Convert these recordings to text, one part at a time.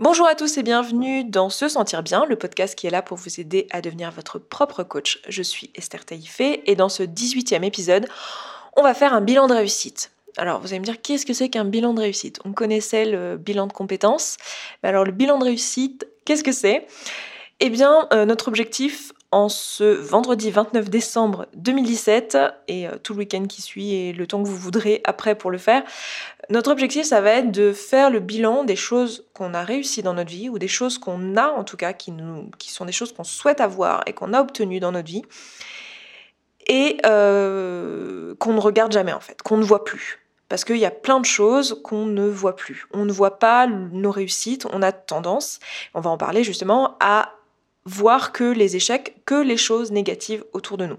Bonjour à tous et bienvenue dans Se Sentir Bien, le podcast qui est là pour vous aider à devenir votre propre coach. Je suis Esther Taïfé et dans ce 18e épisode, on va faire un bilan de réussite. Alors vous allez me dire qu'est-ce que c'est qu'un bilan de réussite? On connaissait le bilan de compétences. Alors le bilan de réussite, qu'est-ce que c'est? Eh bien euh, notre objectif en ce vendredi 29 décembre 2017 et euh, tout le week-end qui suit et le temps que vous voudrez après pour le faire. Notre objectif, ça va être de faire le bilan des choses qu'on a réussi dans notre vie ou des choses qu'on a en tout cas, qui, nous, qui sont des choses qu'on souhaite avoir et qu'on a obtenues dans notre vie et euh, qu'on ne regarde jamais en fait, qu'on ne voit plus. Parce qu'il y a plein de choses qu'on ne voit plus. On ne voit pas nos réussites, on a tendance, on va en parler justement, à voir que les échecs, que les choses négatives autour de nous.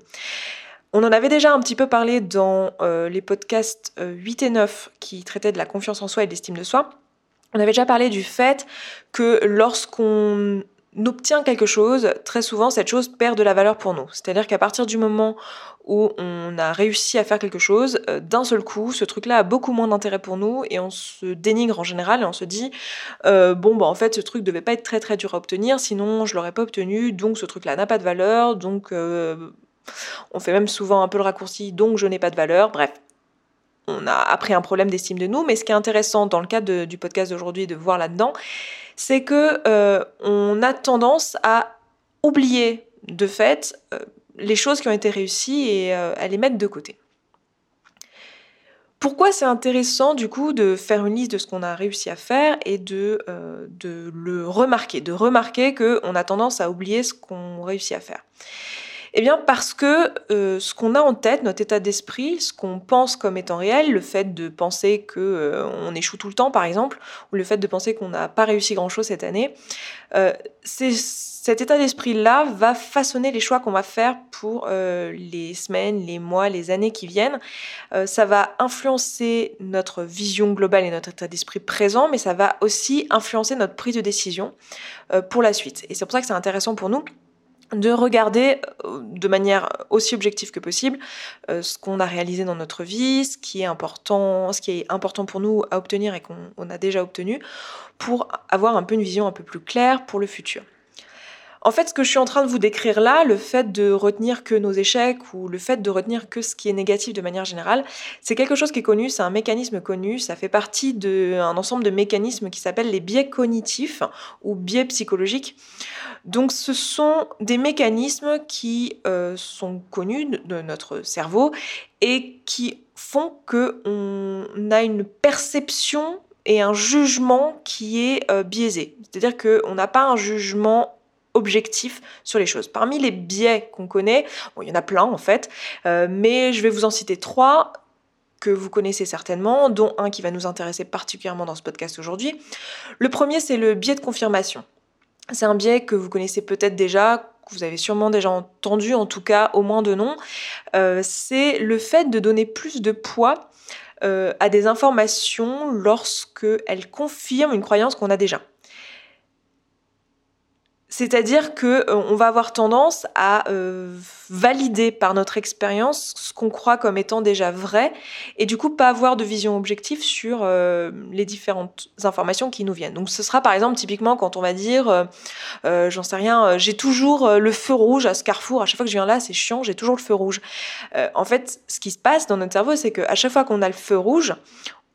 On en avait déjà un petit peu parlé dans euh, les podcasts 8 euh, et 9 qui traitaient de la confiance en soi et de l'estime de soi. On avait déjà parlé du fait que lorsqu'on obtient quelque chose, très souvent cette chose perd de la valeur pour nous. C'est-à-dire qu'à partir du moment où on a réussi à faire quelque chose, euh, d'un seul coup, ce truc-là a beaucoup moins d'intérêt pour nous et on se dénigre en général et on se dit euh, bon bah en fait ce truc devait pas être très très dur à obtenir, sinon je l'aurais pas obtenu, donc ce truc-là n'a pas de valeur, donc euh, on fait même souvent un peu le raccourci, donc je n'ai pas de valeur, bref. On a appris un problème d'estime de nous, mais ce qui est intéressant dans le cadre du podcast d'aujourd'hui de voir là-dedans, c'est que on a tendance à oublier de fait les choses qui ont été réussies et euh, à les mettre de côté. Pourquoi c'est intéressant du coup de faire une liste de ce qu'on a réussi à faire et euh, de le remarquer, de remarquer qu'on a tendance à oublier ce qu'on réussit à faire? Eh bien parce que euh, ce qu'on a en tête, notre état d'esprit, ce qu'on pense comme étant réel, le fait de penser que euh, on échoue tout le temps par exemple, ou le fait de penser qu'on n'a pas réussi grand-chose cette année, euh, cet état d'esprit-là va façonner les choix qu'on va faire pour les semaines, les mois, les années qui viennent. ça va influencer notre vision globale et notre état d'esprit présent, mais ça va aussi influencer notre prise de décision pour la suite. Et c'est pour ça que c'est intéressant pour nous de regarder euh, de manière aussi objective que possible euh, ce qu'on a réalisé dans notre vie, ce qui est important, ce qui est important pour nous à obtenir et qu'on a déjà obtenu, pour avoir un peu une vision un peu plus claire pour le futur. En fait, ce que je suis en train de vous décrire là, le fait de retenir que nos échecs ou le fait de retenir que ce qui est négatif de manière générale, c'est quelque chose qui est connu, c'est un mécanisme connu, ça fait partie d'un ensemble de mécanismes qui s'appellent les biais cognitifs ou biais psychologiques. Donc ce sont des mécanismes qui euh, sont connus de notre cerveau et qui font qu'on a une perception et un jugement qui est euh, biaisé. C'est-à-dire qu'on n'a pas un jugement objectif sur les choses. Parmi les biais qu'on connaît, il y en a plein en fait, euh, mais je vais vous en citer trois que vous connaissez certainement, dont un qui va nous intéresser particulièrement dans ce podcast aujourd'hui. Le premier, c'est le biais de confirmation. C'est un biais que vous connaissez peut-être déjà, que vous avez sûrement déjà entendu, en tout cas au moins de nom. Euh, c'est le fait de donner plus de poids euh, à des informations lorsque elles confirment une croyance qu'on a déjà. C'est-à-dire que euh, on va avoir tendance à euh, valider par notre expérience ce qu'on croit comme étant déjà vrai et du coup pas avoir de vision objective sur euh, les différentes informations qui nous viennent. Donc ce sera par exemple typiquement quand on va dire j'en sais rien, j'ai toujours le feu rouge à ce carrefour, à chaque fois que je viens là, c'est chiant, j'ai toujours le feu rouge. en fait, ce qui se passe dans notre cerveau, c'est qu'à chaque fois qu'on a le feu rouge,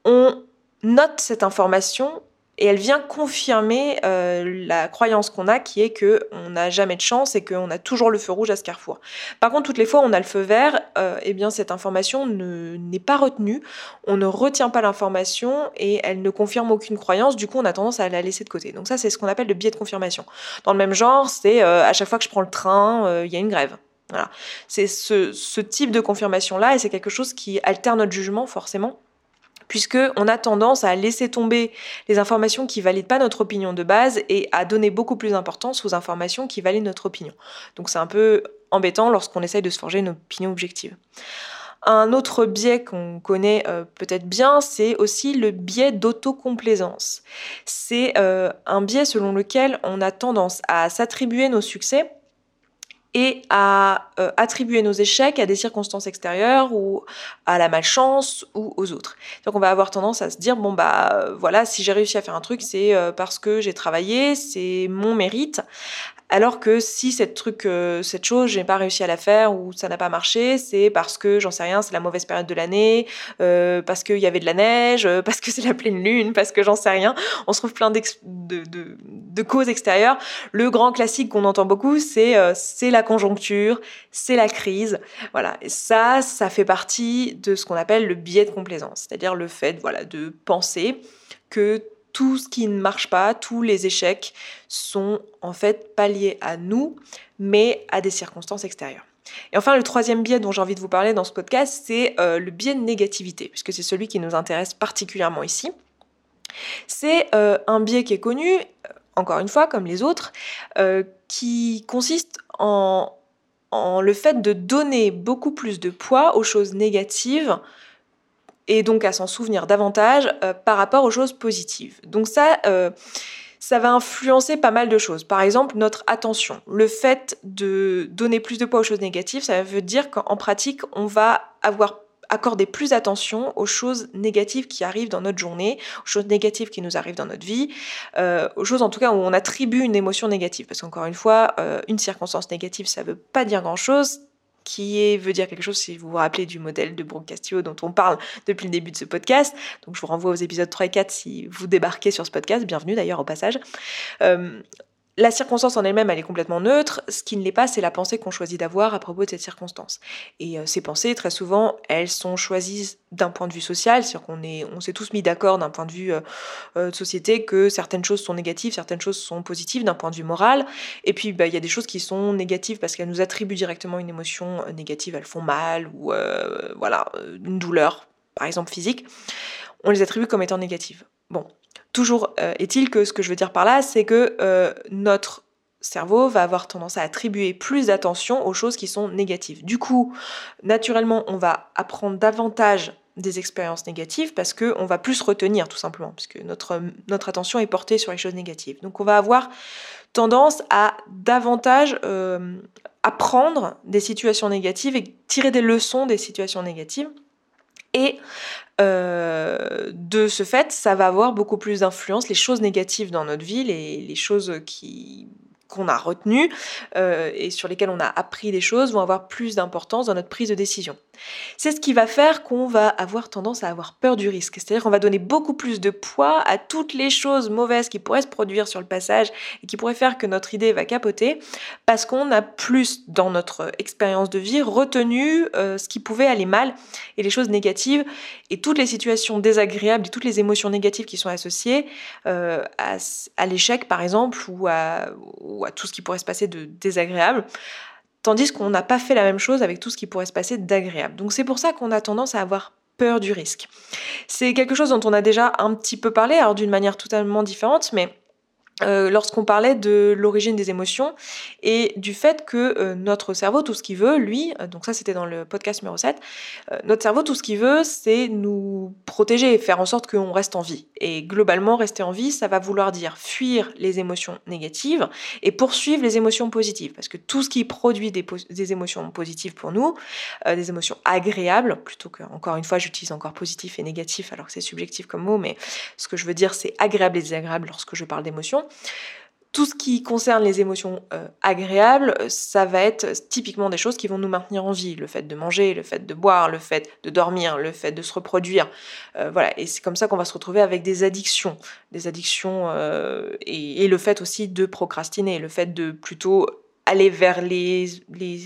on note cette information et elle vient confirmer euh, la croyance qu'on a qui est que on n'a jamais de chance et qu'on a toujours le feu rouge à ce carrefour. Par contre, toutes les fois où on a le feu vert, euh, eh bien cette information n'est pas retenue, on ne retient pas l'information et elle ne confirme aucune croyance, du coup on a tendance à la laisser de côté. Donc ça c'est ce qu'on appelle le biais de confirmation. Dans le même genre, c'est euh, à chaque fois que je prends le train, il y a une grève. Voilà. C'est ce, ce type de confirmation là et c'est quelque chose qui altère notre jugement forcément puisqu'on a tendance à laisser tomber les informations qui valident pas notre opinion de base et à donner beaucoup plus d'importance aux informations qui valident notre opinion. Donc c'est un peu embêtant lorsqu'on essaye de se forger une opinion objective. Un autre biais qu'on connaît euh, peut-être bien, c'est aussi le biais d'autocomplaisance. C'est euh, un biais selon lequel on a tendance à s'attribuer nos succès et à euh, attribuer nos échecs à des circonstances extérieures ou à la malchance ou aux autres. Donc on va avoir tendance à se dire bon bah voilà si j'ai réussi à faire un truc c'est euh, parce que j'ai travaillé, c'est mon mérite. Alors que si cette truc, euh, cette chose, j'ai pas réussi à la faire ou ça n'a pas marché, c'est parce que j'en sais rien, c'est la mauvaise période de l'année, euh, parce qu'il y avait de la neige, euh, parce que c'est la pleine lune, parce que j'en sais rien. On se trouve plein de, de, de, causes extérieures. Le grand classique qu'on entend beaucoup, c'est c'est la conjoncture, c'est la crise. Voilà. Et ça, ça fait partie de ce qu'on appelle le biais de complaisance, c'est-à-dire le fait, voilà, de penser que tout ce qui ne marche pas, tous les échecs sont en fait pas liés à nous, mais à des circonstances extérieures. Et enfin, le troisième biais dont j'ai envie de vous parler dans ce podcast, c'est euh, le biais de négativité, puisque c'est celui qui nous intéresse particulièrement ici. C'est euh, un biais qui est connu, euh, encore une fois, comme les autres, qui consiste en, en le fait de donner beaucoup plus de poids aux choses négatives et donc à s'en souvenir davantage euh, par rapport aux choses positives. Donc ça, euh, ça va influencer pas mal de choses. Par exemple, notre attention. Le fait de donner plus de poids aux choses négatives, ça veut dire qu'en pratique, on va avoir accordé plus attention aux choses négatives qui arrivent dans notre journée, aux choses négatives qui nous arrivent dans notre vie, euh, aux choses en tout cas où on attribue une émotion négative. Parce qu'encore une fois, une circonstance négative, ça veut pas dire grand-chose qui veut dire quelque chose si vous vous rappelez du modèle de Brooke Castillo dont on parle depuis le début de ce podcast. Donc je vous renvoie aux épisodes 3 et 4 si vous débarquez sur ce podcast. Bienvenue d'ailleurs au passage. Euh, la circonstance en elle-même, elle est complètement neutre. Ce qui ne l'est pas, c'est la pensée qu'on choisit d'avoir à propos de cette circonstance. Et euh, ces pensées, très souvent, elles sont choisies d'un point de vue social, c'est-à-dire qu'on est, on s'est tous mis d'accord d'un point de vue euh, euh, de société que certaines choses sont négatives, certaines choses sont positives d'un point de vue moral. Et puis, bah, il y a des choses qui sont négatives parce qu'elles nous attribuent directement une émotion négative, elles font mal ou voilà une douleur, par exemple physique. On les attribue comme étant négatives. Bon, Toujours euh, est-il que ce que je veux dire par là, c'est que euh, notre cerveau va avoir tendance à attribuer plus d'attention aux choses qui sont négatives. Du coup, naturellement, on va apprendre davantage des expériences négatives parce qu'on va plus retenir tout simplement, puisque notre, notre attention est portée sur les choses négatives. Donc on va avoir tendance à davantage euh, apprendre des situations négatives et tirer des leçons des situations négatives. Et euh, de ce fait, ça va avoir beaucoup plus d'influence. Les choses négatives dans notre vie, les, les choses qui qu'on a retenues euh, et sur lesquelles on a appris des choses vont avoir plus d'importance dans notre prise de décision. C'est ce qui va faire qu'on va avoir tendance à avoir peur du risque. C'est-à-dire qu'on va donner beaucoup plus de poids à toutes les choses mauvaises qui pourraient se produire sur le passage et qui pourraient faire que notre idée va capoter parce qu'on a plus dans notre expérience de vie retenu euh, ce qui pouvait aller mal et les choses négatives et toutes les situations désagréables et toutes les émotions négatives qui sont associées euh, à, l'échec par exemple ou à, ou à tout ce qui pourrait se passer de désagréable. Tandis qu'on n'a pas fait la même chose avec tout ce qui pourrait se passer d'agréable. Donc c'est pour ça qu'on a tendance à avoir peur du risque. C'est quelque chose dont on a déjà un petit peu parlé, alors d'une manière totalement différente, mais euh, lorsqu'on parlait de l'origine des émotions et du fait que euh, notre cerveau, tout ce qu'il veut, lui, euh, donc ça c'était dans le podcast numéro 7, notre cerveau, tout ce qu'il veut, c'est nous protéger et faire en sorte qu'on reste en vie. Et globalement, rester en vie, ça va vouloir dire fuir les émotions négatives et poursuivre les émotions positives. Parce que tout ce qui produit des, des émotions positives pour nous, des émotions agréables, plutôt que, encore une fois, j'utilise encore positif et négatif alors que c'est subjectif comme mot, mais ce que je veux dire, c'est agréable et désagréable lorsque je parle d'émotions. Tout ce qui concerne les émotions euh, agréables, euh, ça va être typiquement des choses qui vont nous maintenir en vie. Le fait de manger, le fait de boire, le fait de dormir, le fait de se reproduire. Euh, voilà, et c'est comme ça qu'on va se retrouver avec des addictions. Des addictions et, le fait aussi de procrastiner, le fait de plutôt aller vers les, les,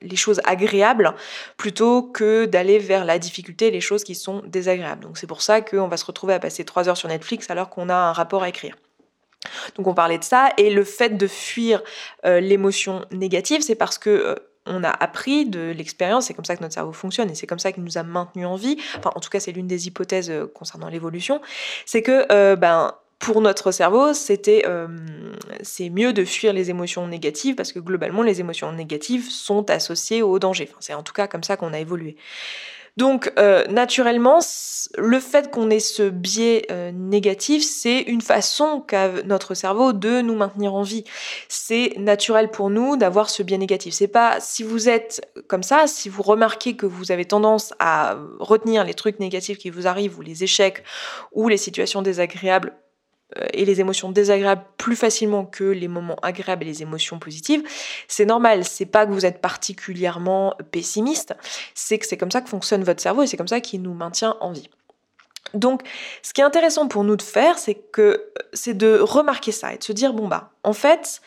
les, choses agréables plutôt que d'aller vers la difficulté, les choses qui sont désagréables. Donc c'est pour ça qu'on va se retrouver à passer trois heures sur Netflix alors qu'on a un rapport à écrire. Donc on parlait de ça et le fait de fuir euh, l'émotion négative, c'est parce que euh, on a appris de l'expérience, c'est comme ça que notre cerveau fonctionne et c'est comme ça qu'il nous a maintenu en vie. Enfin, en tout cas, c'est l'une des hypothèses euh, concernant l'évolution, c'est que ben pour notre cerveau, c'était c'est mieux de fuir les émotions négatives parce que globalement les émotions négatives sont associées au danger. Enfin, c'est en tout cas comme ça qu'on a évolué. Donc, euh, naturellement, le fait qu'on ait ce biais euh, négatif, c'est une façon qu'a notre cerveau de nous maintenir en vie. C'est naturel pour nous d'avoir ce biais négatif. C'est pas si vous êtes comme ça, si vous remarquez que vous avez tendance à retenir les trucs négatifs qui vous arrivent ou les échecs ou les situations désagréables et les émotions désagréables plus facilement que les moments agréables et les émotions positives, c'est normal. C'est pas que vous êtes particulièrement pessimiste, c'est que c'est comme ça que fonctionne votre cerveau et c'est comme ça qu'il nous maintient en vie. Donc, ce qui est intéressant pour nous de faire, c'est que c'est de remarquer ça et de se dire bon bah, en fait,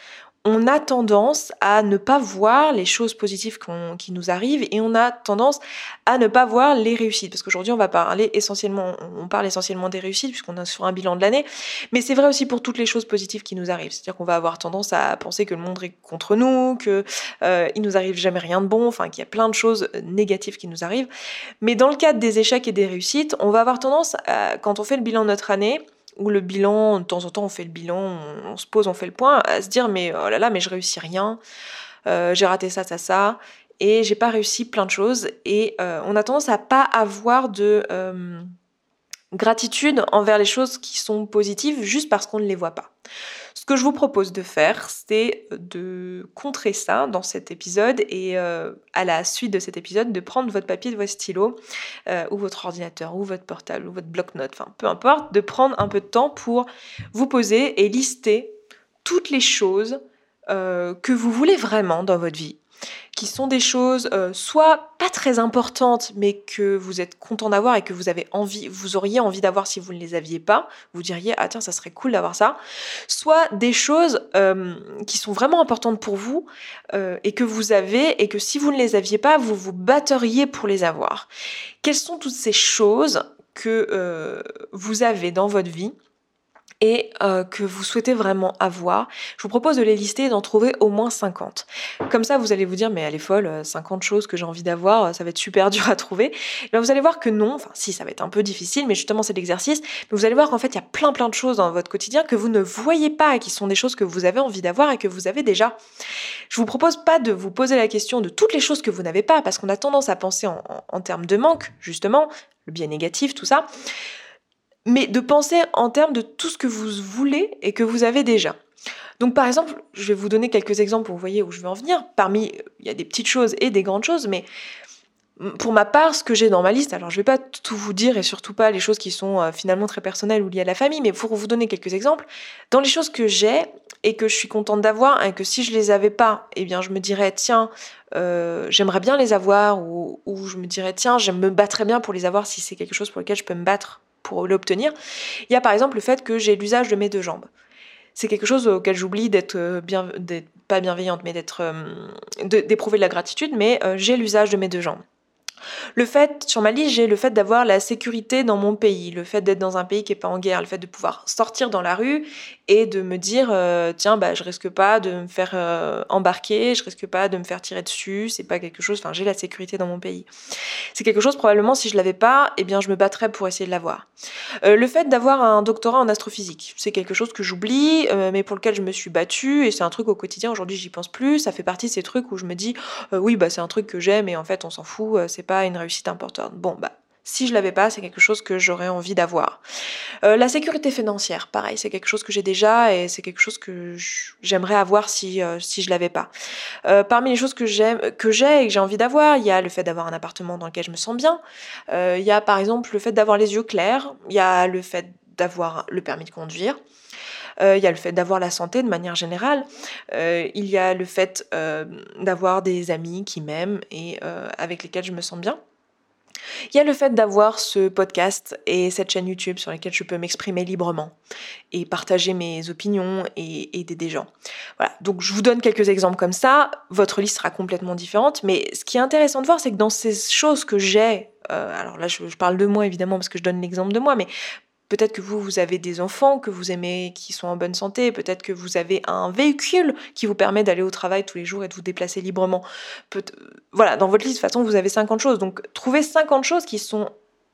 on a tendance à ne pas voir les choses positives qui nous arrivent et on a tendance à ne pas voir les réussites. Parce qu'aujourd'hui, on va parler essentiellement, parle essentiellement des réussites puisqu'on est sur un bilan de l'année, mais c'est vrai aussi pour toutes les choses positives qui nous arrivent. C'est-à-dire qu'on va avoir tendance à penser que le monde est contre nous, que euh, il nous arrive jamais rien de bon, enfin qu'il y a plein de choses négatives qui nous arrivent. Mais dans le cadre des échecs et des réussites, on va avoir tendance, quand on fait le bilan de notre année, ou le bilan, de temps en temps on fait le bilan, on, se pose, on fait le point, à se dire mais oh là là, mais je réussis rien, euh, j'ai raté ça, ça, ça, et j'ai pas réussi plein de choses, et euh, on a tendance à pas avoir de euh, gratitude envers les choses qui sont positives juste parce qu'on ne les voit pas. Ce que je vous propose de faire, c'est de contrer ça dans cet épisode et euh, à la suite de cet épisode, de prendre votre papier, votre stylo, euh, ou votre ordinateur, ou votre portable, ou votre bloc-notes, enfin peu importe, de prendre un peu de temps pour vous poser et lister toutes les choses euh, que vous voulez vraiment dans votre vie qui sont des choses euh, soit pas très importantes, mais que vous êtes content d'avoir et que vous avez envie, vous auriez envie d'avoir si vous ne les aviez pas. Vous diriez ah tiens ça serait cool d'avoir ça. Soit des choses euh, qui sont vraiment importantes pour vous euh, et que vous avez et que si vous ne les aviez pas, vous vous batteriez pour les avoir. Quelles sont toutes ces choses que vous avez dans votre vie et euh, que vous souhaitez vraiment avoir, je vous propose de les lister et d'en trouver au moins 50. Comme ça, vous allez vous dire, mais elle est folle, 50 choses que j'ai envie d'avoir, ça va être super dur à trouver. Et vous allez voir que non, enfin si, ça va être un peu difficile, mais justement c'est l'exercice, mais vous allez voir qu'en fait, il y a plein plein de choses dans votre quotidien que vous ne voyez pas et qui sont des choses que vous avez envie d'avoir et que vous avez déjà. Je vous propose pas de vous poser la question de toutes les choses que vous n'avez pas, parce qu'on a tendance à penser en, en termes de manque, justement, le biais négatif, tout ça mais de penser en termes de tout ce que vous voulez et que vous avez déjà. Donc par exemple, je vais vous donner quelques exemples pour vous voyez où je veux en venir. Parmi, il y a des petites choses et des grandes choses, mais pour ma part, ce que j'ai dans ma liste, alors je vais pas tout vous dire et surtout pas les choses qui sont euh, finalement très personnelles ou liées à la famille, mais pour vous donner quelques exemples, dans les choses que j'ai et que je suis contente d'avoir et que si je les avais pas, eh bien je me dirais tiens, euh, j'aimerais bien les avoir ou, ou je me dirais tiens, je me battrais bien pour les avoir si c'est quelque chose pour lequel je peux me battre pour l'obtenir. Il y a par exemple le fait que j'ai l'usage de mes deux jambes. C'est quelque chose auquel j'oublie d'être euh, bien, pas bienveillante, mais d'être, euh, d'éprouver de la gratitude, mais euh, j'ai l'usage de mes deux jambes. Le fait, sur ma liste, j'ai le fait d'avoir la sécurité dans mon pays, le fait d'être dans un pays qui n'est pas en guerre, le fait de pouvoir sortir dans la rue et de me dire, euh, tiens, bah, je risque pas de me faire euh, embarquer, je risque pas de me faire tirer dessus, c'est pas quelque chose, enfin, j'ai la sécurité dans mon pays. C'est quelque chose, probablement, si je l'avais pas, eh bien, je me battrais pour essayer de l'avoir. Euh, le fait d'avoir un doctorat en astrophysique, c'est quelque chose que j'oublie, mais pour lequel je me suis battue, et c'est un truc au quotidien, aujourd'hui, j'y pense plus, ça fait partie de ces trucs où je me dis, oui, bah, c'est un truc que j'aime, et en fait, on s'en fout, c'est pas une réussite importante. Bon, bah, si je l'avais pas, c'est quelque chose que j'aurais envie d'avoir. Euh, la sécurité financière, pareil, c'est quelque chose que j'ai déjà et c'est quelque chose que j'aimerais avoir si, euh, si je l'avais pas. Euh, parmi les choses que j'aime, que j'ai et que j'ai envie d'avoir, il y a le fait d'avoir un appartement dans lequel je me sens bien. il y a par exemple le fait d'avoir les yeux clairs. Il y a le fait d'avoir le permis de conduire. Il y a le fait d'avoir la santé de manière générale, il y a le fait d'avoir des amis qui m'aiment et avec lesquels je me sens bien. Il y a le fait d'avoir ce podcast et cette chaîne YouTube sur laquelle je peux m'exprimer librement et partager mes opinions et aider des gens. Voilà, donc je vous donne quelques exemples comme ça. Votre liste sera complètement différente, mais ce qui est intéressant de voir, c'est que dans ces choses que j'ai, euh, alors là je, parle de moi évidemment parce que je donne l'exemple de moi, mais Peut-être que vous, vous avez des enfants que vous aimez, qui sont en bonne santé. Peut-être que vous avez un véhicule qui vous permet d'aller au travail tous les jours et de vous déplacer librement. voilà, dans votre liste, de toute façon, vous avez 50 choses. Donc, trouvez 50 choses qui sont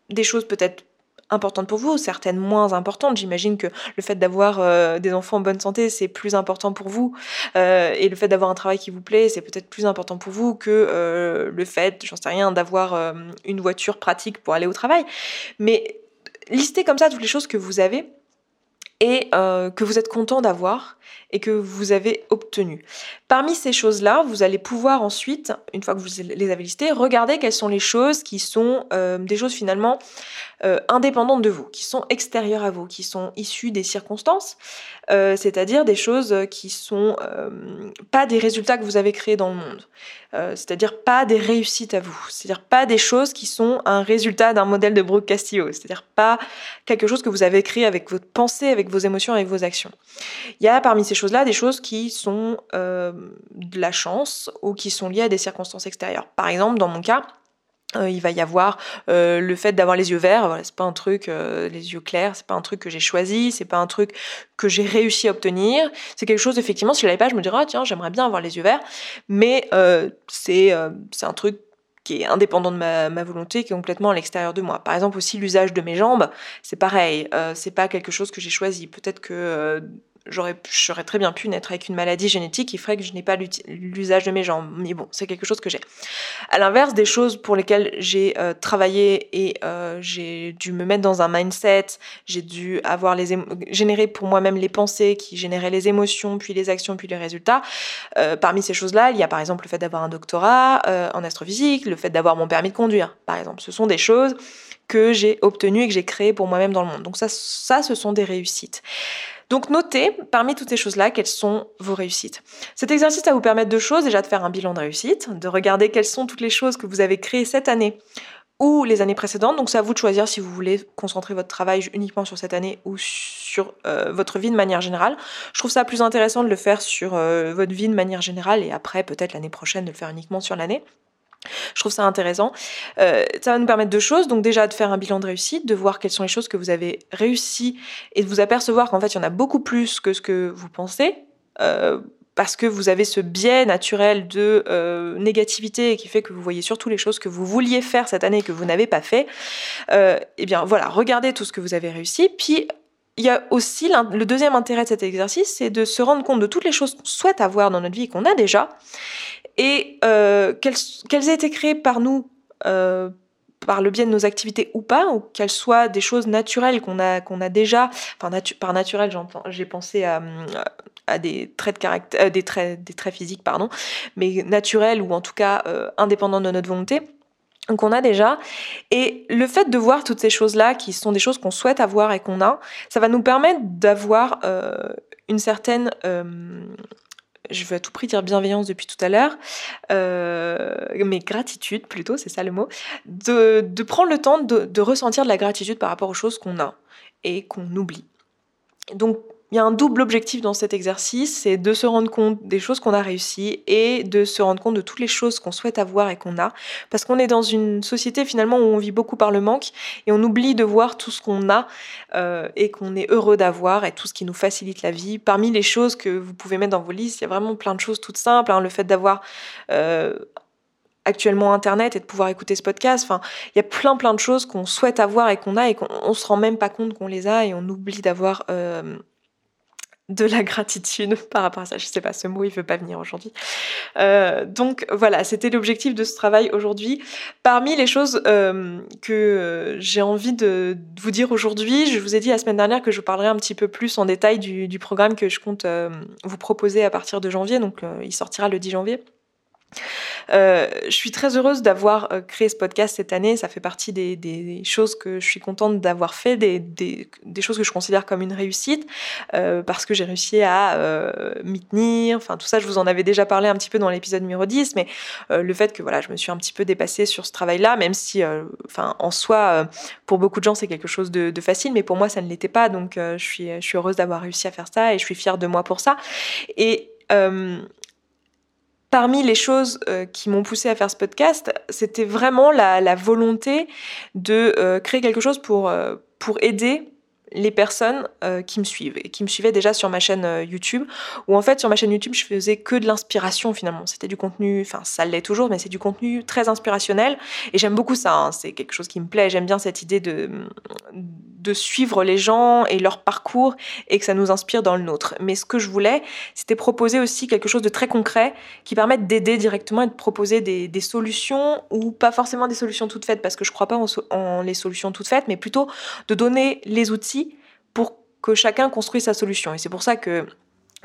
des choses peut-être importantes pour vous, certaines moins importantes. J'imagine que le fait d'avoir euh, des enfants en bonne santé, c'est plus important pour vous. Euh, et le fait d'avoir un travail qui vous plaît, c'est peut-être plus important pour vous que euh, le fait, j'en sais rien, d'avoir une voiture pratique pour aller au travail. Mais listez comme ça toutes les choses que vous avez et que vous êtes content d'avoir et que vous avez obtenu. Parmi ces choses-là, vous allez pouvoir ensuite, une fois que vous les avez listées, regarder quelles sont les choses qui sont euh, des choses finalement euh, indépendantes de vous, qui sont extérieures à vous, qui sont issues des circonstances, euh, c'est-à-dire des choses qui sont pas des résultats que vous avez créés dans le monde, c'est-à-dire pas des réussites à vous, c'est-à-dire pas des choses qui sont un résultat d'un modèle de Brooke Castillo, c'est-à-dire pas quelque chose que vous avez créé avec votre pensée, avec vos émotions, avec vos actions. Il y a parmi ces choses-là des choses qui sont de la chance ou qui sont liées à des circonstances extérieures. Par exemple, dans mon cas, euh, il va y avoir euh, le fait d'avoir les yeux verts. Voilà, c'est pas un truc, euh, les yeux clairs, c'est pas un truc que j'ai choisi, c'est pas un truc que j'ai réussi à obtenir. C'est quelque chose, effectivement, si je l'avais pas, je me dirais, ah, tiens, j'aimerais bien avoir les yeux verts. Mais c'est c'est un truc qui est indépendant de ma, volonté, qui est complètement à l'extérieur de moi. Par exemple, aussi l'usage de mes jambes, c'est pareil. c'est pas quelque chose que j'ai choisi. Peut-être que j'aurais, j'aurais très bien pu naître avec une maladie génétique qui ferait que je n'ai pas l'usage de mes jambes. Mais bon, c'est quelque chose que j'ai. À l'inverse, des choses pour lesquelles j'ai euh, travaillé et euh, j'ai dû me mettre dans un mindset, j'ai dû avoir les générer pour moi-même les pensées qui généraient les émotions, puis les actions, puis les résultats. Euh, parmi ces choses-là, il y a par exemple le fait d'avoir un doctorat en astrophysique, le fait d'avoir mon permis de conduire, par exemple. Ce sont des choses que j'ai obtenues et que j'ai créées pour moi-même dans le monde. Donc ça, ça, ce sont des réussites. Donc notez parmi toutes ces choses-là quelles sont vos réussites. Cet exercice va vous permettre deux choses, déjà de faire un bilan de réussite, de regarder quelles sont toutes les choses que vous avez créées cette année ou les années précédentes. Donc c'est à vous de choisir si vous voulez concentrer votre travail uniquement sur cette année ou sur euh, votre vie de manière générale. Je trouve ça plus intéressant de le faire sur euh, votre vie de manière générale et après peut-être l'année prochaine de le faire uniquement sur l'année. Je trouve ça intéressant. Euh, ça va nous permettre deux choses. Donc déjà de faire un bilan de réussite, de voir quelles sont les choses que vous avez réussi et de vous apercevoir qu'en fait il y en a beaucoup plus que ce que vous pensez. Euh, parce que vous avez ce biais naturel de euh, négativité qui fait que vous voyez surtout les choses que vous vouliez faire cette année que vous n'avez pas fait. eh bien voilà, regardez tout ce que vous avez réussi. Puis il y a aussi le deuxième intérêt de cet exercice, c'est de se rendre compte de toutes les choses qu'on souhaite avoir dans notre vie et qu'on a déjà, et euh, qu'elles, aient été créées par nous, euh, par le biais de nos activités ou pas, ou qu'elles soient des choses naturelles qu'on a, déjà, enfin par naturel j'ai pensé à, euh, des traits physiques pardon, mais naturels ou en tout cas indépendants de notre volonté qu'on a déjà. Et le fait de voir toutes ces choses-là, qui sont des choses qu'on souhaite avoir et qu'on a, ça va nous permettre d'avoir une certaine je veux à tout prix dire bienveillance depuis tout à l'heure, euh, mais gratitude plutôt, c'est ça le mot, de, prendre le temps de, de, ressentir de la gratitude par rapport aux choses qu'on a et qu'on oublie. Donc il y a un double objectif dans cet exercice, c'est de se rendre compte des choses qu'on a réussi et de se rendre compte de toutes les choses qu'on souhaite avoir et qu'on a. Parce qu'on est dans une société finalement où on vit beaucoup par le manque et on oublie de voir tout ce qu'on a euh, et qu'on est heureux d'avoir et tout ce qui nous facilite la vie. Parmi les choses que vous pouvez mettre dans vos listes, il y a vraiment plein de choses toutes simples. Hein. le fait d'avoir euh, actuellement Internet et de pouvoir écouter ce podcast. Enfin, il y a plein plein de choses qu'on souhaite avoir et qu'on a et qu'on se rend même pas compte qu'on les a et on oublie d'avoir euh, de la gratitude par rapport à ça. Je sais pas, ce mot il veut pas venir aujourd'hui. Euh, donc voilà, c'était l'objectif de ce travail aujourd'hui. Parmi les choses euh, que j'ai envie de, vous dire aujourd'hui, je vous ai dit la semaine dernière que je parlerai un petit peu plus en détail du, programme que je compte euh, vous proposer à partir de janvier. Donc il sortira le 10 janvier. Euh, je suis très heureuse d'avoir euh, créé ce podcast cette année. Ça fait partie des, choses que je suis contente d'avoir fait, des, choses que je considère comme une réussite, euh, parce que j'ai réussi à m'y tenir. Enfin, tout ça, je vous en avais déjà parlé un petit peu dans l'épisode numéro 10, mais le fait que voilà, je me suis un petit peu dépassée sur ce travail-là, même si, en soi, pour beaucoup de gens, c'est quelque chose de, facile, mais pour moi, ça ne l'était pas. Donc, je suis heureuse d'avoir réussi à faire ça et je suis fière de moi pour ça. Et parmi les choses euh, qui m'ont poussé à faire ce podcast, c'était vraiment la, volonté de euh, créer quelque chose pour, euh, pour aider les personnes euh, qui me suivent et qui me suivaient déjà sur ma chaîne euh, YouTube, où en fait sur ma chaîne YouTube je faisais que de l'inspiration finalement. C'était du contenu, enfin ça l'est toujours, mais c'est du contenu très inspirationnel et j'aime beaucoup ça. Hein. C'est quelque chose qui me plaît. J'aime bien cette idée de de suivre les gens et leur parcours et que ça nous inspire dans le nôtre. Mais ce que je voulais, c'était proposer aussi quelque chose de très concret qui permette d'aider directement et de proposer des, des, solutions ou pas forcément des solutions toutes faites parce que je crois pas en, en les solutions toutes faites, mais plutôt de donner les outils pour que chacun construise sa solution. Et c'est pour ça que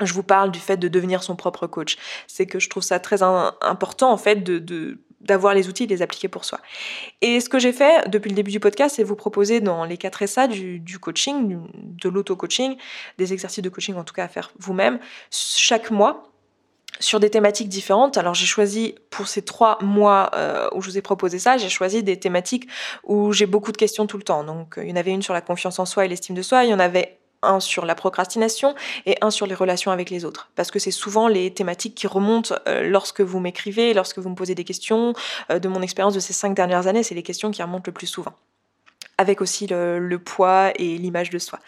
je vous parle du fait de devenir son propre coach. C'est que je trouve ça très important en fait de, d'avoir les outils et de les appliquer pour soi. Et ce que j'ai fait depuis le début du podcast, c'est vous proposer dans les 4 SA du, du coaching, de l'auto-coaching, des exercices de coaching en tout cas à faire vous-même, chaque mois, sur des thématiques différentes. Alors j'ai choisi pour ces trois mois euh, où je vous ai proposé ça, j'ai choisi des thématiques où j'ai beaucoup de questions tout le temps. Donc euh, il y en avait une sur la confiance en soi et l'estime de soi, il y en avait un sur la procrastination et un sur les relations avec les autres. Parce que c'est souvent les thématiques qui remontent euh, lorsque vous m'écrivez, lorsque vous me posez des questions. de mon expérience de ces cinq dernières années, c'est les questions qui remontent le plus souvent avec aussi le, poids et l'image de soi.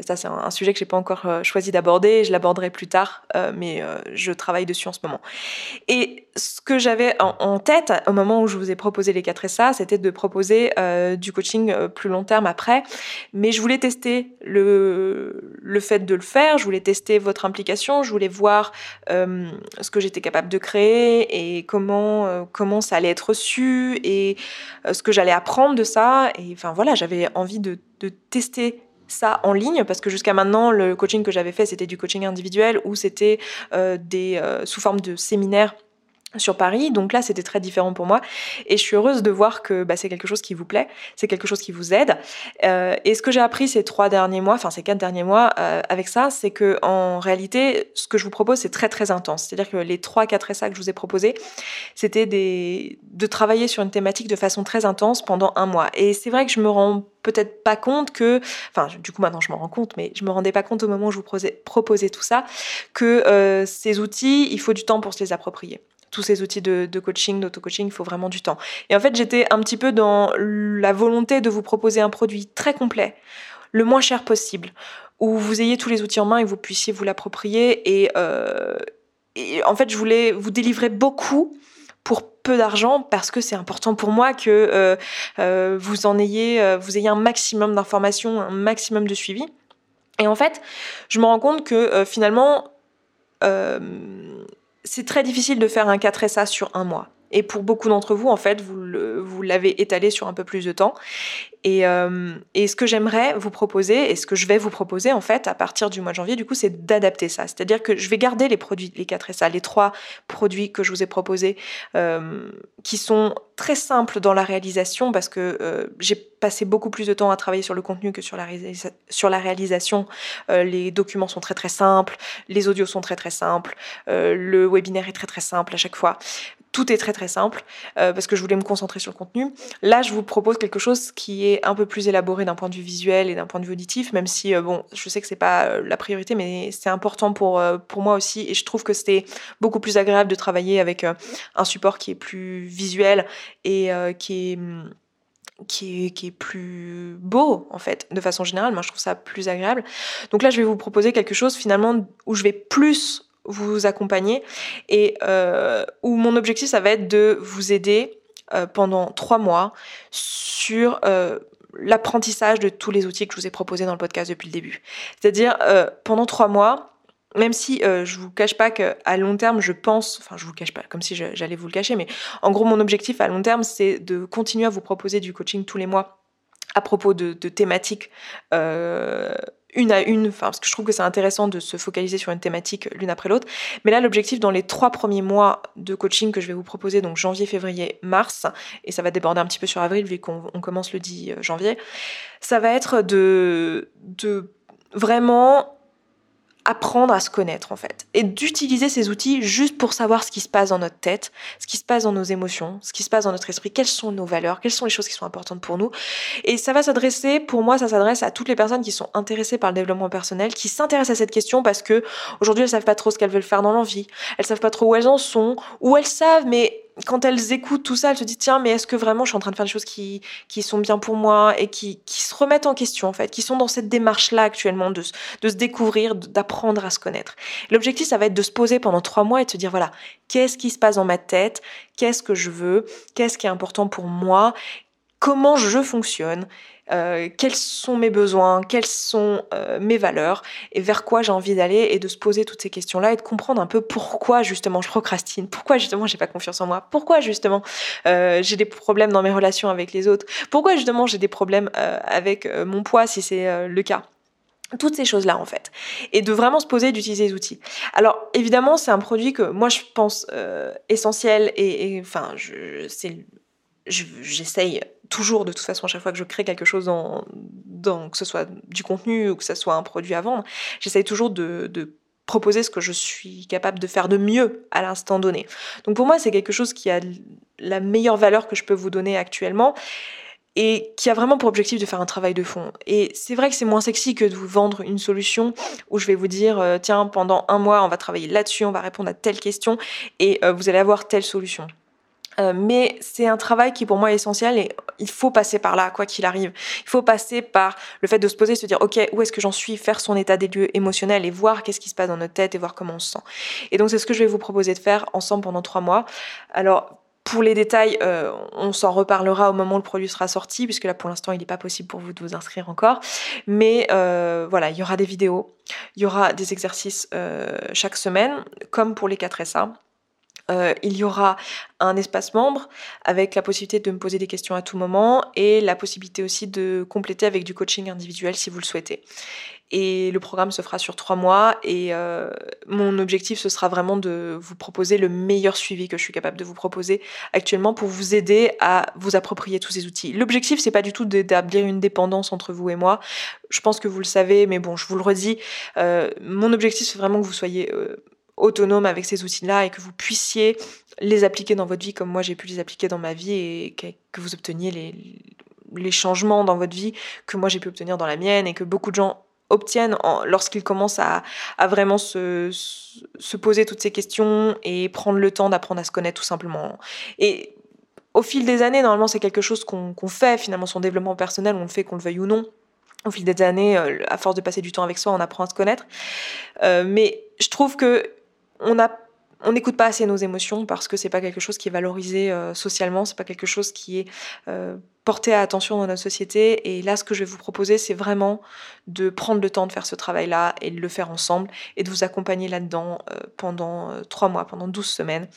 Ça, c'est un, sujet que j'ai pas encore euh, choisi d'aborder. Je l'aborderai plus tard, euh, mais euh, je travaille dessus en ce moment. Ce que j'avais en, tête au moment où je vous ai proposé les 4 SA, c'était de proposer du coaching plus long terme après. Mais je voulais tester le, le fait de le faire. Je voulais tester votre implication. Je voulais voir ce que j'étais capable de créer et comment comment ça allait être reçu et ce que j'allais apprendre de ça. Et enfin voilà j'avais envie de, tester ça en ligne parce que jusqu'à maintenant le coaching que j'avais fait c'était du coaching individuel ou c'était euh, des euh, sous forme de séminaires sur Paris. Donc là, c'était très différent pour moi. Et je suis heureuse de voir que bah, c'est quelque chose qui vous plaît, c'est quelque chose qui vous aide. Euh, et ce que j'ai appris ces trois derniers mois, enfin ces quatre derniers mois euh, avec ça, c'est que en réalité, ce que je vous propose, c'est très très intense. C'est-à-dire que les trois, quatre essais que je vous ai proposés, c'était de travailler sur une thématique de façon très intense pendant un mois. Et c'est vrai que je me rends peut-être pas compte que, enfin du coup maintenant je m'en rends compte, mais je me rendais pas compte au moment où je vous proposais, tout ça, que euh, ces outils, il faut du temps pour se les approprier tous ces outils de, coaching, d'auto-coaching, il faut vraiment du temps. Et en fait, j'étais un petit peu dans la volonté de vous proposer un produit très complet, le moins cher possible, où vous ayez tous les outils en main et vous puissiez vous l'approprier. Et, euh, en fait, je voulais vous délivrer beaucoup pour peu d'argent parce que c'est important pour moi que euh, euh, vous en ayez, vous ayez un maximum d'informations, un maximum de suivi. Et en fait, je me rends compte que finalement, c'est très difficile de faire un 4SA sur un mois. Et pour beaucoup d'entre vous, en fait, vous l'avez étalé sur un peu plus de temps. Euh, et, ce que j'aimerais vous proposer, et ce que je vais vous proposer, en fait, à partir du mois de janvier, du coup, c'est d'adapter ça. C'est-à-dire que je vais garder les produits, les 4 SA, les trois produits que je vous ai proposés, euh, qui sont très simples dans la réalisation, parce que euh, j'ai passé beaucoup plus de temps à travailler sur le contenu que sur la, sur la réalisation. les documents sont très très simples, les audios sont très très simples, le webinaire est très très simple à chaque fois tout est très très simple euh, parce que je voulais me concentrer sur le contenu. Là, je vous propose quelque chose qui est un peu plus élaboré d'un point de vue visuel et d'un point de vue auditif, même si euh, bon, je sais que c'est pas euh, la priorité, mais c'est important pour pour moi aussi. Et je trouve que c'était beaucoup plus agréable de travailler avec un support qui est plus visuel et qui est qui est, qui est, plus beau en fait de façon générale. Moi je trouve ça plus agréable. Donc là je vais vous proposer quelque chose finalement où je vais plus vous accompagner et euh, où mon objectif ça va être de vous aider euh, pendant trois mois sur euh, l'apprentissage de tous les outils que je vous ai proposés dans le podcast depuis le début. C'est-à-dire pendant trois mois, même si je vous cache pas qu'à long terme, je pense, enfin je vous cache pas, comme si j'allais vous le cacher, mais en gros mon objectif à long terme, c'est de continuer à vous proposer du coaching tous les mois à propos de thématiques une à une, enfin, parce que je trouve que c'est intéressant de se focaliser sur une thématique l'une après l'autre. Mais là, l'objectif dans les trois premiers mois de coaching que je vais vous proposer, donc janvier, février, mars, et ça va déborder un petit peu sur avril vu qu'on commence le 10 euh, janvier, ça va être de, de vraiment apprendre à se connaître en fait et d'utiliser ces outils juste pour savoir ce qui se passe dans notre tête, ce qui se passe dans nos émotions, ce qui se passe dans notre esprit, quelles sont nos valeurs, quelles sont les choses qui sont importantes pour nous. Et ça va s'adresser, pour moi, ça s'adresse à toutes les personnes qui sont intéressées par le développement personnel, qui s'intéressent à cette question parce que aujourd'hui elles savent pas trop ce qu'elles veulent faire dans l'envie, elles savent pas trop où elles en sont, ou elles savent mais quand elles écoutent tout ça, elles se disent tiens, mais est-ce que vraiment je suis en train de faire des choses qui, sont bien pour moi et qui, qui se remettent en question en fait, qui sont dans cette démarche-là actuellement de, de se découvrir, d'apprendre à se connaître. L'objectif, ça va être de se poser pendant trois mois et de se dire voilà, qu'est-ce qui se passe dans ma tête, qu'est-ce que je veux, qu'est-ce qui est important pour moi, comment je fonctionne, euh, quels sont mes besoins, quelles sont euh, mes valeurs et vers quoi j'ai envie d'aller et de se poser toutes ces questions-là et de comprendre un peu pourquoi justement je procrastine, pourquoi justement j'ai pas confiance en moi, pourquoi justement euh, j'ai des problèmes dans mes relations avec les autres, pourquoi justement j'ai des problèmes avec mon poids si c'est le cas toutes ces choses-là en fait. Et de vraiment se poser d'utiliser les outils. Alors évidemment c'est un produit que moi je pense essentiel et, enfin je, j'essaye toujours de toute façon à chaque fois que je crée quelque chose que ce soit du contenu ou que ce soit un produit à vendre, j'essaye toujours de, de proposer ce que je suis capable de faire de mieux à l'instant donné. Donc pour moi, c'est quelque chose qui a la meilleure valeur que je peux vous donner actuellement et qui a vraiment pour objectif de faire un travail de fond. Et c'est vrai que c'est moins sexy que de vous vendre une solution où je vais vous dire, euh, tiens, pendant un mois, on va travailler là-dessus, on va répondre à telle question et euh, vous allez avoir telle solution. Euh, mais c'est un travail qui pour moi est essentiel et il faut passer par là, quoi qu'il arrive. Il faut passer par le fait de se poser, se dire, ok, où est-ce que j'en suis, faire son état des lieux émotionnel et voir qu'est-ce qui se passe dans notre tête et voir comment on se sent. Et donc c'est ce que je vais vous proposer de faire ensemble pendant trois mois. Alors pour les détails, euh, on s'en reparlera au moment où le produit sera sorti, puisque là pour l'instant il n'est pas possible pour vous de vous inscrire encore. Mais euh, voilà, il y aura des vidéos, il y aura des exercices chaque semaine, comme pour les 4 SA. Euh, il y aura un espace membre avec la possibilité de me poser des questions à tout moment et la possibilité aussi de compléter avec du coaching individuel si vous le souhaitez. Et le programme se fera sur trois mois et euh, mon objectif ce sera vraiment de vous proposer le meilleur suivi que je suis capable de vous proposer actuellement pour vous aider à vous approprier tous ces outils. L'objectif c'est pas du tout d'établir une dépendance entre vous et moi. Je pense que vous le savez, mais bon, je vous le redis. Euh, mon objectif c'est vraiment que vous soyez autonome avec ces outils-là et que vous puissiez les appliquer dans votre vie comme moi j'ai pu les appliquer dans ma vie et que, vous obteniez les, les, changements dans votre vie que moi j'ai pu obtenir dans la mienne et que beaucoup de gens obtiennent lorsqu'ils commencent à, à vraiment se, se, poser toutes ces questions et prendre le temps d'apprendre à se connaître tout simplement. Et au fil des années, normalement, c'est quelque chose qu'on fait, finalement, son développement personnel, on le fait qu'on le veuille ou non. Au fil des années, euh, à force de passer du temps avec soi, on apprend à se connaître. Euh, mais je trouve que on n'écoute pas assez nos émotions parce que c'est pas quelque chose qui est valorisé euh, socialement, c'est pas quelque chose qui est euh, porté à attention dans notre société. Et là, ce que je vais vous proposer, c'est vraiment de prendre le temps de faire ce travail-là et de le faire ensemble et de vous accompagner là-dedans euh, pendant trois mois, pendant 12 semaines.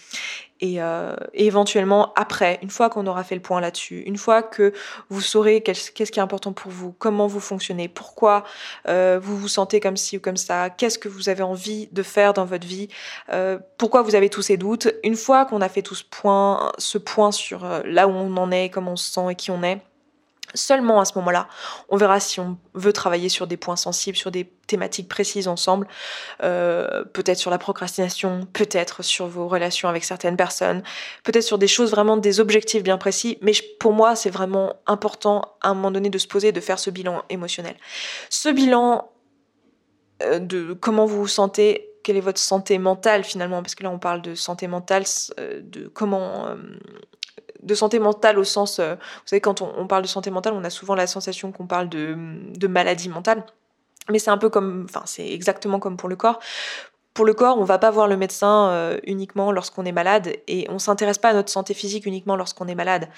Euh, et, éventuellement après, une fois qu'on aura fait le point là-dessus, une fois que vous saurez qu'est-ce qui est important pour vous, comment vous fonctionnez, pourquoi euh, vous vous sentez comme ci ou comme ça, qu'est-ce que vous avez envie de faire dans votre vie, euh, pourquoi vous avez tous ces doutes, une fois qu'on a fait tout ce point, ce point sur là où on en est, comment on se sent et qui on Seulement à ce moment-là, on verra si on veut travailler sur des points sensibles, sur des thématiques précises ensemble, euh, peut-être sur la procrastination, peut-être sur vos relations avec certaines personnes, peut-être sur des choses vraiment, des objectifs bien précis. Mais pour moi, c'est vraiment important à un moment donné de se poser, de faire ce bilan émotionnel. Ce bilan euh, de comment vous vous sentez, quelle est votre santé mentale finalement, parce que là on parle de santé mentale, euh, de comment de santé mentale au sens, euh, vous savez, quand on, parle de santé mentale, on a souvent la sensation qu'on parle de maladie mentale. Mais c'est un peu comme, enfin, c'est exactement comme pour le corps pour le corps, on va pas voir le médecin euh, uniquement lorsqu'on est malade et on s'intéresse pas à notre santé physique uniquement lorsqu'on est malade.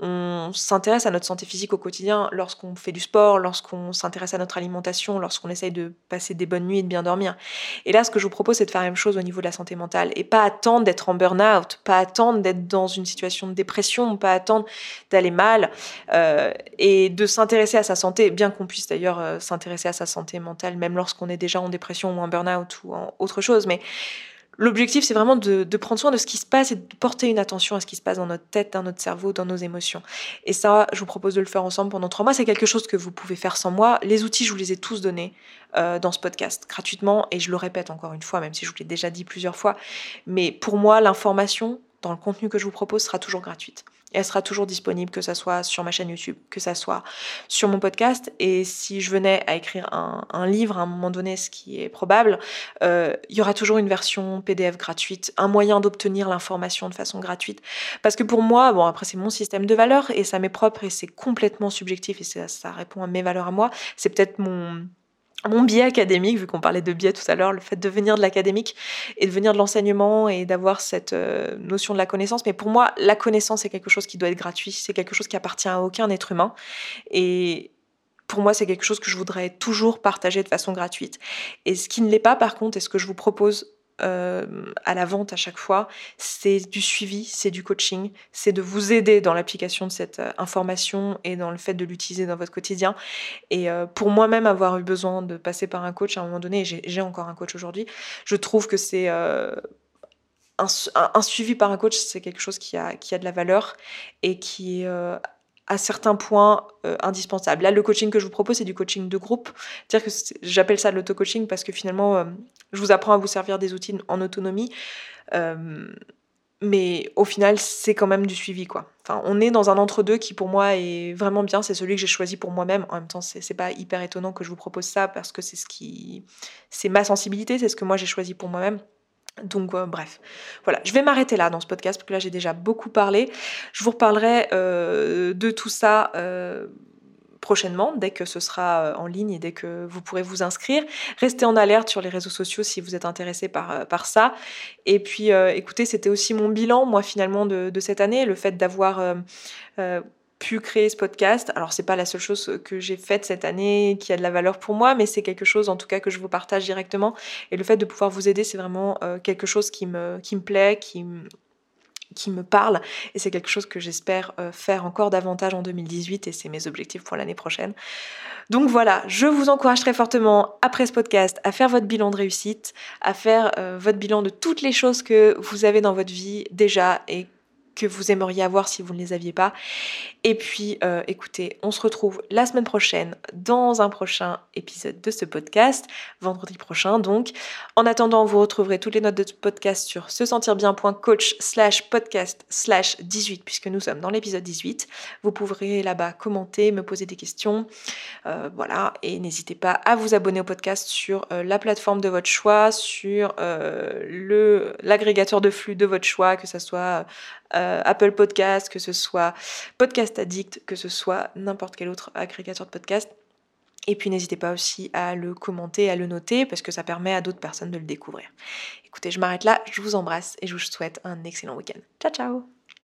On s'intéresse à notre santé physique au quotidien lorsqu'on fait du sport, lorsqu'on s'intéresse à notre alimentation, lorsqu'on essaye de passer des bonnes nuits et de bien dormir. Et là, ce que je vous propose, c'est de faire la même chose au niveau de la santé mentale et pas attendre d'être en burn-out, pas attendre d'être dans une situation de dépression, pas attendre d'aller mal euh, et de s'intéresser à sa santé, bien qu'on puisse d'ailleurs euh, s'intéresser à sa santé mentale même lorsqu'on est déjà en dépression ou en burn-out ou en autre chose mais l'objectif, c'est vraiment de, prendre soin de ce qui se passe et de porter une attention à ce qui se passe dans notre tête, dans notre cerveau, dans nos émotions. Et ça, je vous propose de le faire ensemble pendant trois mois. C'est quelque chose que vous pouvez faire sans moi. Les outils, je vous les ai tous donnés euh, dans ce podcast gratuitement et je le répète encore une fois, même si je vous l'ai déjà dit plusieurs fois. Mais pour moi, l'information dans le contenu que je vous propose sera toujours gratuite. Elle sera toujours disponible, que ce soit sur ma chaîne YouTube, que ce soit sur mon podcast. Et si je venais à écrire un, livre à un moment donné, ce qui est probable, euh, il y aura toujours une version PDF gratuite, un moyen d'obtenir l'information de façon gratuite. Parce que pour moi, bon après c'est mon système de valeurs et ça m'est propre et c'est complètement subjectif et ça, ça répond à mes valeurs à moi. C'est peut-être mon mon biais académique, vu qu'on parlait de biais tout à l'heure, le fait de venir de l'académique et de venir de l'enseignement et d'avoir cette euh, notion de la connaissance. Mais pour moi, la connaissance, c'est quelque chose qui doit être gratuit, c'est quelque chose qui appartient à aucun être humain. Et pour moi, c'est quelque chose que je voudrais toujours partager de façon gratuite. Et ce qui ne l'est pas, par contre, et ce que je vous propose euh, à la vente à chaque fois, c'est du suivi, c'est du coaching, c'est de vous aider dans l'application de cette euh, information et dans le fait de l'utiliser dans votre quotidien. Et euh, pour moi-même avoir eu besoin de passer par un coach à un moment donné, j'ai encore un coach aujourd'hui, je trouve que c'est un, un, suivi par un coach, c'est quelque chose qui a, qui a de la valeur et qui est à certains points euh, indispensables. Là, le coaching que je vous propose, c'est du coaching de groupe. C'est-à-dire que j'appelle ça l'auto-coaching parce que finalement, euh, je vous apprends à vous servir des outils en autonomie. Euh, mais au final, c'est quand même du suivi, quoi. Enfin, on est dans un entre-deux qui, pour moi, est vraiment bien. C'est celui que j'ai choisi pour moi-même. En même temps, c'est pas hyper étonnant que je vous propose ça parce que c'est ce qui, c'est ma sensibilité, c'est ce que moi j'ai choisi pour moi-même. Donc euh, bref, voilà, je vais m'arrêter là dans ce podcast parce que là j'ai déjà beaucoup parlé. Je vous reparlerai euh, de tout ça euh, prochainement, dès que ce sera en ligne et dès que vous pourrez vous inscrire. Restez en alerte sur les réseaux sociaux si vous êtes intéressé par, ça. Et puis écoutez, c'était aussi mon bilan, moi finalement, de cette année, le fait d'avoir pu créer ce podcast. Alors c'est pas la seule chose que j'ai faite cette année qui a de la valeur pour moi, mais c'est quelque chose en tout cas que je vous partage directement. Et le fait de pouvoir vous aider, c'est vraiment euh, quelque chose qui me, qui me plaît, qui qui me parle et c'est quelque chose que j'espère euh, faire encore davantage en 2018 et c'est mes objectifs pour l'année prochaine. Donc voilà, je vous encourage très fortement après ce podcast à faire votre bilan de réussite, à faire euh, votre bilan de toutes les choses que vous avez dans votre vie déjà et que vous aimeriez avoir si vous ne les aviez pas. Et puis, euh, écoutez, on se retrouve la semaine prochaine dans un prochain épisode de ce podcast, vendredi prochain donc. En attendant, vous retrouverez toutes les notes de ce podcast sur se sentir bien.coach slash podcast slash 18 puisque nous sommes dans l'épisode 18. Vous pourrez là-bas commenter, me poser des questions. Euh, voilà, et n'hésitez pas à vous abonner au podcast sur euh, la plateforme de votre choix, sur l'agrégateur de flux de votre choix, que ce soit euh, Apple Podcast, que ce soit Podcast Addict, que ce soit n'importe quel autre agrégateur de podcast. Et puis n'hésitez pas aussi à le commenter, à le noter, parce que ça permet à d'autres personnes de le découvrir. Écoutez, je m'arrête là, je vous embrasse et je vous souhaite un excellent week-end. Ciao ciao